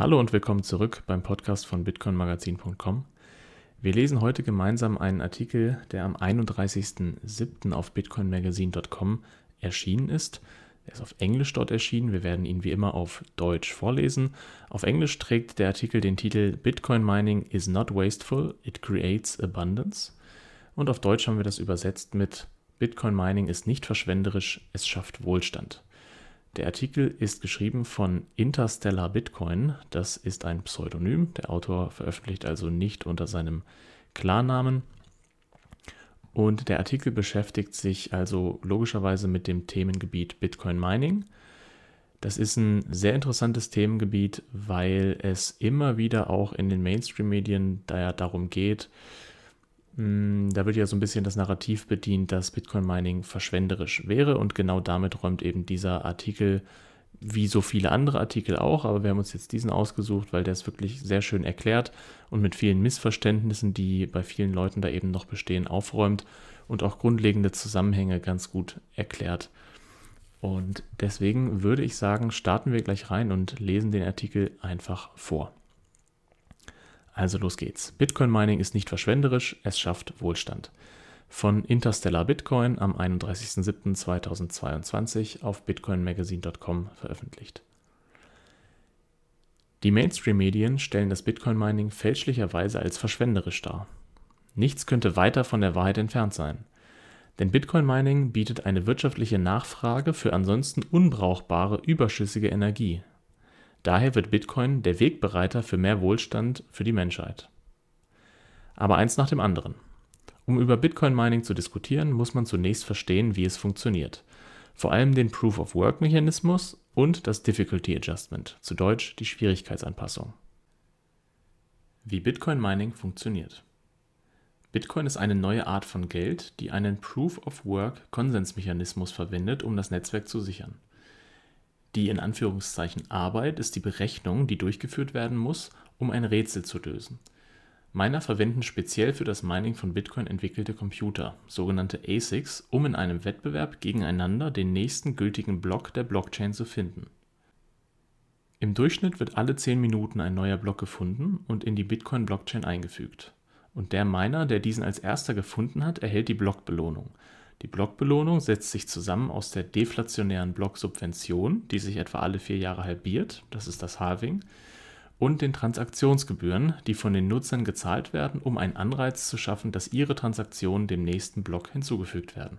Hallo und willkommen zurück beim Podcast von bitcoinmagazin.com. Wir lesen heute gemeinsam einen Artikel, der am 31.07. auf bitcoinmagazin.com erschienen ist. Er ist auf Englisch dort erschienen. Wir werden ihn wie immer auf Deutsch vorlesen. Auf Englisch trägt der Artikel den Titel Bitcoin Mining is not wasteful, it creates abundance. Und auf Deutsch haben wir das übersetzt mit Bitcoin Mining ist nicht verschwenderisch, es schafft Wohlstand. Der Artikel ist geschrieben von Interstellar Bitcoin. Das ist ein Pseudonym. Der Autor veröffentlicht also nicht unter seinem Klarnamen. Und der Artikel beschäftigt sich also logischerweise mit dem Themengebiet Bitcoin Mining. Das ist ein sehr interessantes Themengebiet, weil es immer wieder auch in den Mainstream-Medien darum geht, da wird ja so ein bisschen das Narrativ bedient, dass Bitcoin Mining verschwenderisch wäre und genau damit räumt eben dieser Artikel, wie so viele andere Artikel auch, aber wir haben uns jetzt diesen ausgesucht, weil der es wirklich sehr schön erklärt und mit vielen Missverständnissen, die bei vielen Leuten da eben noch bestehen, aufräumt und auch grundlegende Zusammenhänge ganz gut erklärt. Und deswegen würde ich sagen, starten wir gleich rein und lesen den Artikel einfach vor. Also los geht's. Bitcoin Mining ist nicht verschwenderisch, es schafft Wohlstand. Von Interstellar Bitcoin am 31.07.2022 auf bitcoinmagazine.com veröffentlicht. Die Mainstream-Medien stellen das Bitcoin-Mining fälschlicherweise als verschwenderisch dar. Nichts könnte weiter von der Wahrheit entfernt sein. Denn Bitcoin-Mining bietet eine wirtschaftliche Nachfrage für ansonsten unbrauchbare überschüssige Energie, Daher wird Bitcoin der Wegbereiter für mehr Wohlstand für die Menschheit. Aber eins nach dem anderen. Um über Bitcoin Mining zu diskutieren, muss man zunächst verstehen, wie es funktioniert. Vor allem den Proof-of-Work-Mechanismus und das Difficulty Adjustment, zu Deutsch die Schwierigkeitsanpassung. Wie Bitcoin Mining funktioniert. Bitcoin ist eine neue Art von Geld, die einen Proof-of-Work-Konsensmechanismus verwendet, um das Netzwerk zu sichern. Die in Anführungszeichen Arbeit ist die Berechnung, die durchgeführt werden muss, um ein Rätsel zu lösen. Miner verwenden speziell für das Mining von Bitcoin entwickelte Computer, sogenannte ASICs, um in einem Wettbewerb gegeneinander den nächsten gültigen Block der Blockchain zu finden. Im Durchschnitt wird alle 10 Minuten ein neuer Block gefunden und in die Bitcoin-Blockchain eingefügt. Und der Miner, der diesen als erster gefunden hat, erhält die Blockbelohnung, die Blockbelohnung setzt sich zusammen aus der deflationären Blocksubvention, die sich etwa alle vier Jahre halbiert, das ist das Halving, und den Transaktionsgebühren, die von den Nutzern gezahlt werden, um einen Anreiz zu schaffen, dass ihre Transaktionen dem nächsten Block hinzugefügt werden.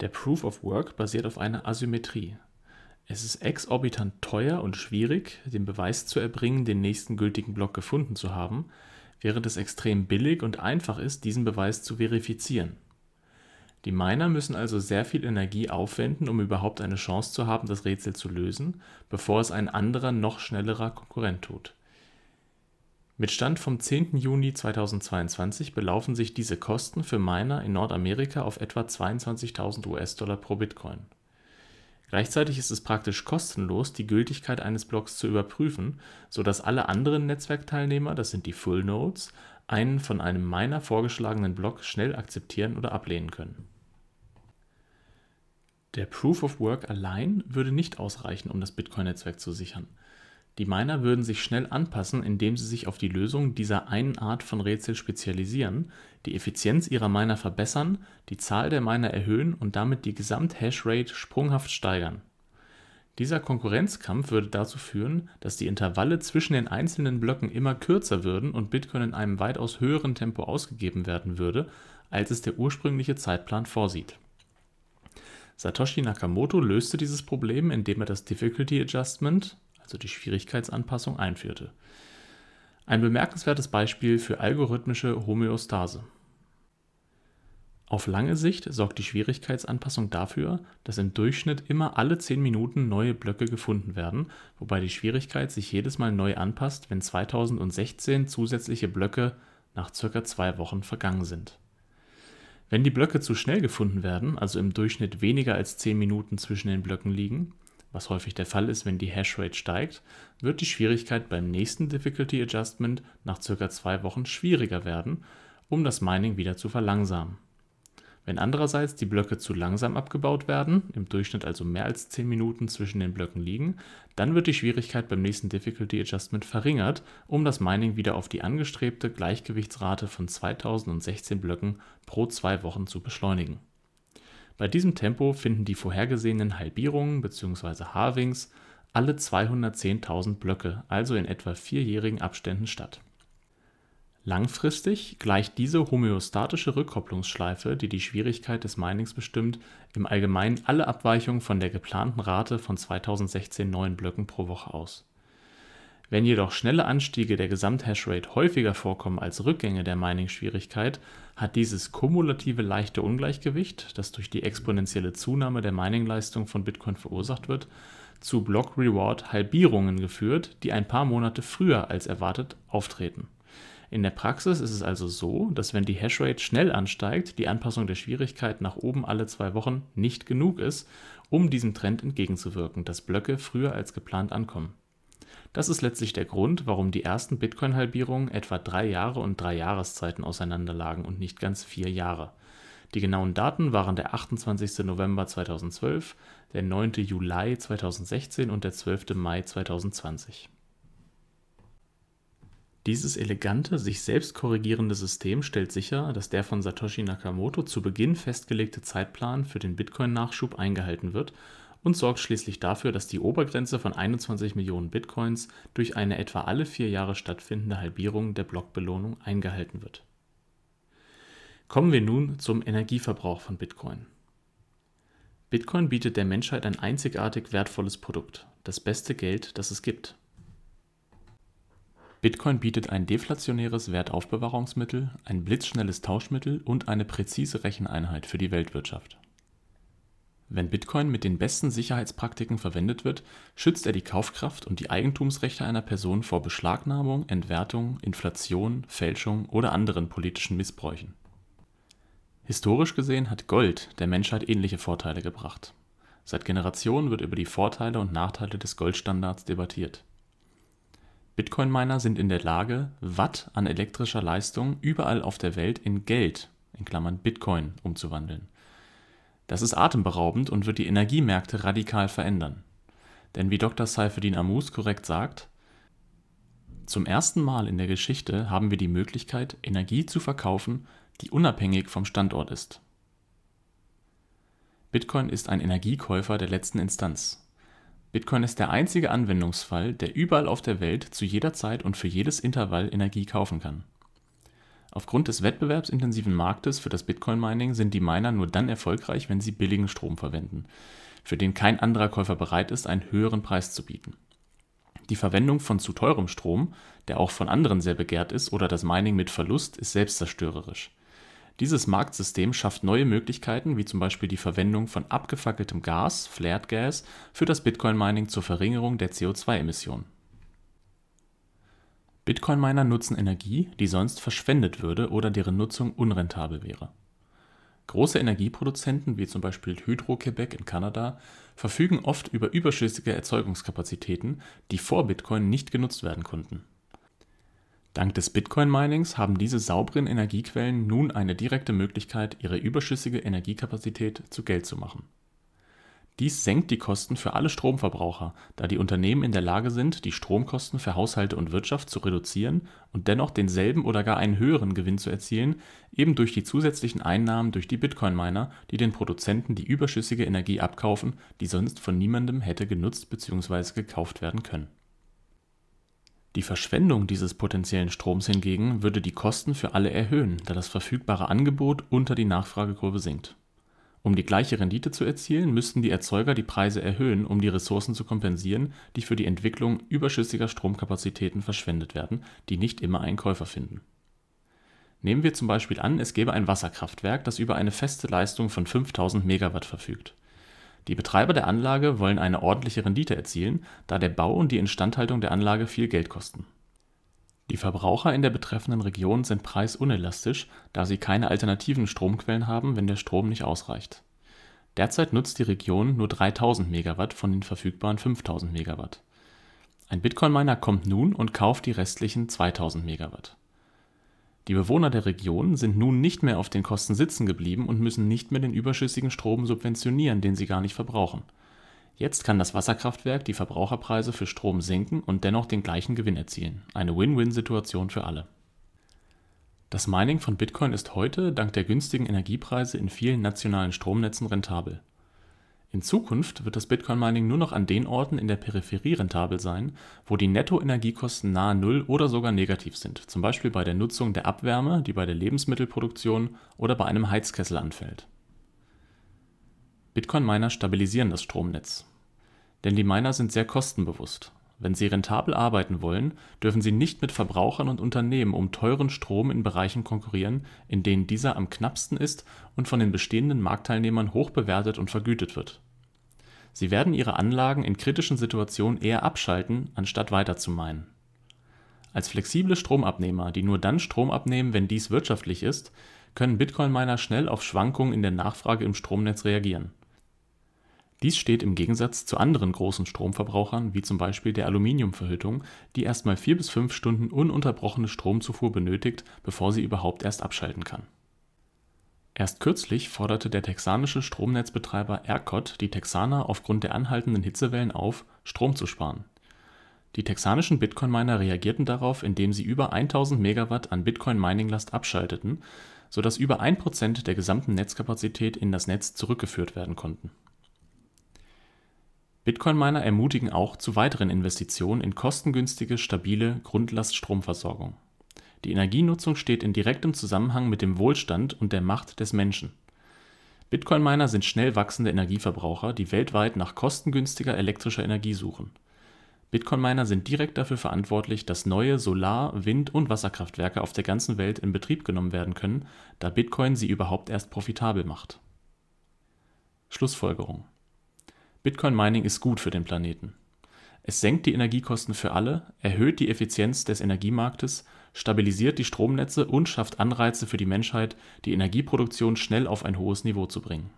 Der Proof of Work basiert auf einer Asymmetrie. Es ist exorbitant teuer und schwierig, den Beweis zu erbringen, den nächsten gültigen Block gefunden zu haben, während es extrem billig und einfach ist, diesen Beweis zu verifizieren. Die Miner müssen also sehr viel Energie aufwenden, um überhaupt eine Chance zu haben, das Rätsel zu lösen, bevor es ein anderer, noch schnellerer Konkurrent tut. Mit Stand vom 10. Juni 2022 belaufen sich diese Kosten für Miner in Nordamerika auf etwa 22.000 US-Dollar pro Bitcoin Gleichzeitig ist es praktisch kostenlos, die Gültigkeit eines Blocks zu überprüfen, sodass alle anderen Netzwerkteilnehmer, das sind die Full Nodes, einen von einem Miner vorgeschlagenen Block schnell akzeptieren oder ablehnen können. Der Proof of Work allein würde nicht ausreichen, um das Bitcoin-Netzwerk zu sichern die Miner würden sich schnell anpassen, indem sie sich auf die Lösung dieser einen Art von Rätsel spezialisieren, die Effizienz ihrer Miner verbessern, die Zahl der Miner erhöhen und damit die Gesamt-Hashrate sprunghaft steigern. Dieser Konkurrenzkampf würde dazu führen, dass die Intervalle zwischen den einzelnen Blöcken immer kürzer würden und Bitcoin in einem weitaus höheren Tempo ausgegeben werden würde, als es der ursprüngliche Zeitplan vorsieht. Satoshi Nakamoto löste dieses Problem, indem er das Difficulty Adjustment also die Schwierigkeitsanpassung, einführte. Ein bemerkenswertes Beispiel für algorithmische Homöostase. Auf lange Sicht sorgt die Schwierigkeitsanpassung dafür, dass im Durchschnitt immer alle 10 Minuten neue Blöcke gefunden werden, wobei die Schwierigkeit sich jedes Mal neu anpasst, wenn 2016 zusätzliche Blöcke nach ca. zwei Wochen vergangen sind. Wenn die Blöcke zu schnell gefunden werden, also im Durchschnitt weniger als 10 Minuten zwischen den Blöcken liegen, was häufig der Fall ist, wenn die Hashrate steigt, wird die Schwierigkeit beim nächsten Difficulty Adjustment nach ca. zwei Wochen schwieriger werden, um das Mining wieder zu verlangsamen. Wenn andererseits die Blöcke zu langsam abgebaut werden, im Durchschnitt also mehr als 10 Minuten zwischen den Blöcken liegen, dann wird die Schwierigkeit beim nächsten Difficulty Adjustment verringert, um das Mining wieder auf die angestrebte Gleichgewichtsrate von 2016 Blöcken pro zwei Wochen zu beschleunigen. Bei diesem Tempo finden die vorhergesehenen Halbierungen bzw. Halvings alle 210.000 Blöcke, also in etwa vierjährigen Abständen statt Langfristig gleicht diese homöostatische Rückkopplungsschleife, die die Schwierigkeit des Minings bestimmt, im Allgemeinen alle Abweichungen von der geplanten Rate von 2016 neuen Blöcken pro Woche aus. Wenn jedoch schnelle Anstiege der Gesamthashrate häufiger vorkommen als Rückgänge der Mining-Schwierigkeit, hat dieses kumulative leichte Ungleichgewicht, das durch die exponentielle Zunahme der Miningleistung von Bitcoin verursacht wird, zu Block-Reward-Halbierungen geführt, die ein paar Monate früher als erwartet auftreten in der Praxis ist es also so, dass wenn die Hashrate schnell ansteigt, die Anpassung der Schwierigkeit nach oben alle zwei Wochen nicht genug ist, um diesem Trend entgegenzuwirken, dass Blöcke früher als geplant ankommen. Das ist letztlich der Grund, warum die ersten Bitcoin-Halbierungen etwa drei Jahre und drei Jahreszeiten auseinanderlagen und nicht ganz vier Jahre. Die genauen Daten waren der 28. November 2012, der 9. Juli 2016 und der 12. Mai 2020. Dieses elegante, sich selbst korrigierende System stellt sicher, dass der von Satoshi Nakamoto zu Beginn festgelegte Zeitplan für den Bitcoin-Nachschub eingehalten wird und sorgt schließlich dafür, dass die Obergrenze von 21 Millionen Bitcoins durch eine etwa alle vier Jahre stattfindende Halbierung der Blockbelohnung eingehalten wird. Kommen wir nun zum Energieverbrauch von Bitcoin. Bitcoin bietet der Menschheit ein einzigartig wertvolles Produkt, das beste Geld, das es gibt. Bitcoin bietet ein deflationäres Wertaufbewahrungsmittel, ein blitzschnelles Tauschmittel und eine präzise Recheneinheit für die Weltwirtschaft. Wenn Bitcoin mit den besten Sicherheitspraktiken verwendet wird, schützt er die Kaufkraft und die Eigentumsrechte einer Person vor Beschlagnahmung, Entwertung, Inflation, Fälschung oder anderen politischen Missbräuchen. Historisch gesehen hat Gold der Menschheit ähnliche Vorteile gebracht. Seit Generationen wird über die Vorteile und Nachteile des Goldstandards debattiert Bitcoin-Miner sind in der Lage, Watt an elektrischer Leistung überall auf der Welt in Geld (Bitcoin) umzuwandeln. Das ist atemberaubend und wird die Energiemärkte radikal verändern. Denn wie Dr. Saifeddin Ammous korrekt sagt: „ Zum ersten Mal in der Geschichte haben wir die Möglichkeit, Energie zu verkaufen, die unabhängig vom Standort ist. “Bitcoin ist ein Energiekäufer der letzten Instanz Bitcoin ist der einzige Anwendungsfall, der überall auf der Welt zu jeder Zeit und für jedes Intervall Energie kaufen kann. Aufgrund des wettbewerbsintensiven Marktes für das Bitcoin-Mining sind die Miner nur dann erfolgreich, wenn sie billigen Strom verwenden, für den kein anderer Käufer bereit ist, einen höheren Preis zu bieten. Die Verwendung von zu teurem Strom, der auch von anderen sehr begehrt ist, oder das Mining mit Verlust ist selbstzerstörerisch dieses Marktsystem schafft neue Möglichkeiten wie zum Beispiel die Verwendung von abgefackeltem Gas (Flared Gas) für das Bitcoin-Mining zur Verringerung der CO2-Emissionen. Bitcoin-Miner nutzen Energie, die sonst verschwendet würde oder deren Nutzung unrentabel wäre. Große Energieproduzenten wie zum Beispiel Hydro-Québec in Kanada verfügen oft über überschüssige Erzeugungskapazitäten, die vor Bitcoin nicht genutzt werden konnten Dank des Bitcoin-Minings haben diese sauberen Energiequellen nun eine direkte Möglichkeit, ihre überschüssige Energiekapazität zu Geld zu machen. Dies senkt die Kosten für alle Stromverbraucher, da die Unternehmen in der Lage sind, die Stromkosten für Haushalte und Wirtschaft zu reduzieren und dennoch denselben oder gar einen höheren Gewinn zu erzielen, eben durch die zusätzlichen Einnahmen durch die Bitcoin-Miner, die den Produzenten die überschüssige Energie abkaufen, die sonst von niemandem hätte genutzt bzw. gekauft werden können die Verschwendung dieses potenziellen Stroms hingegen würde die Kosten für alle erhöhen, da das verfügbare Angebot unter die Nachfragekurve sinkt. Um die gleiche Rendite zu erzielen, müssten die Erzeuger die Preise erhöhen, um die Ressourcen zu kompensieren, die für die Entwicklung überschüssiger Stromkapazitäten verschwendet werden, die nicht immer einen Käufer finden. Nehmen wir zum Beispiel an, es gäbe ein Wasserkraftwerk, das über eine feste Leistung von 5000 Megawatt verfügt die Betreiber der Anlage wollen eine ordentliche Rendite erzielen, da der Bau und die Instandhaltung der Anlage viel Geld kosten. Die Verbraucher in der betreffenden Region sind preisunelastisch, da sie keine alternativen Stromquellen haben, wenn der Strom nicht ausreicht. Derzeit nutzt die Region nur 3000 Megawatt von den verfügbaren 5000 Megawatt. Ein Bitcoin-Miner kommt nun und kauft die restlichen 2000 Megawatt Die Bewohner der Region sind nun nicht mehr auf den Kosten sitzen geblieben und müssen nicht mehr den überschüssigen Strom subventionieren, den sie gar nicht verbrauchen. Jetzt kann das Wasserkraftwerk die Verbraucherpreise für Strom senken und dennoch den gleichen Gewinn erzielen. Eine Win-Win-Situation für alle. Das Mining von Bitcoin ist heute dank der günstigen Energiepreise in vielen nationalen Stromnetzen rentabel. In Zukunft wird das Bitcoin-Mining nur noch an den Orten in der Peripherie rentabel sein, wo die Nettoenergiekosten nahe Null oder sogar negativ sind, zum Beispiel bei der Nutzung der Abwärme, die bei der Lebensmittelproduktion oder bei einem Heizkessel anfällt. Bitcoin-Miner stabilisieren das Stromnetz. Denn die Miner sind sehr kostenbewusst. Wenn sie rentabel arbeiten wollen, dürfen sie nicht mit Verbrauchern und Unternehmen um teuren Strom in Bereichen konkurrieren, in denen dieser am knappsten ist und von den bestehenden Marktteilnehmern hoch bewertet und vergütet wird. Sie werden ihre Anlagen in kritischen Situationen eher abschalten, anstatt weiter zu meinen. Als flexible Stromabnehmer, die nur dann Strom abnehmen, wenn dies wirtschaftlich ist, können Bitcoin-Miner schnell auf Schwankungen in der Nachfrage im Stromnetz reagieren dies steht im Gegensatz zu anderen großen Stromverbrauchern wie zum Beispiel der Aluminiumverhüttung, die erstmal vier bis fünf Stunden ununterbrochene Stromzufuhr benötigt, bevor sie überhaupt erst abschalten kann. Erst kürzlich forderte der texanische Stromnetzbetreiber ERCOT die Texaner aufgrund der anhaltenden Hitzewellen auf, Strom zu sparen. Die texanischen Bitcoin-Miner reagierten darauf, indem sie über 1000 Megawatt an Bitcoin-Mining-Last abschalteten, sodass über ein Prozent der gesamten Netzkapazität in das Netz zurückgeführt werden konnten Bitcoin-Miner ermutigen auch zu weiteren Investitionen in kostengünstige, stabile Grundlaststromversorgung. Die Energienutzung steht in direktem Zusammenhang mit dem Wohlstand und der Macht des Menschen. Bitcoin-Miner sind schnell wachsende Energieverbraucher, die weltweit nach kostengünstiger elektrischer Energie suchen. Bitcoin-Miner sind direkt dafür verantwortlich, dass neue Solar-, Wind- und Wasserkraftwerke auf der ganzen Welt in Betrieb genommen werden können, da Bitcoin sie überhaupt erst profitabel macht. Schlussfolgerung Bitcoin Mining ist gut für den Planeten. Es senkt die Energiekosten für alle, erhöht die Effizienz des Energiemarktes, stabilisiert die Stromnetze und schafft Anreize für die Menschheit, die Energieproduktion schnell auf ein hohes Niveau zu bringen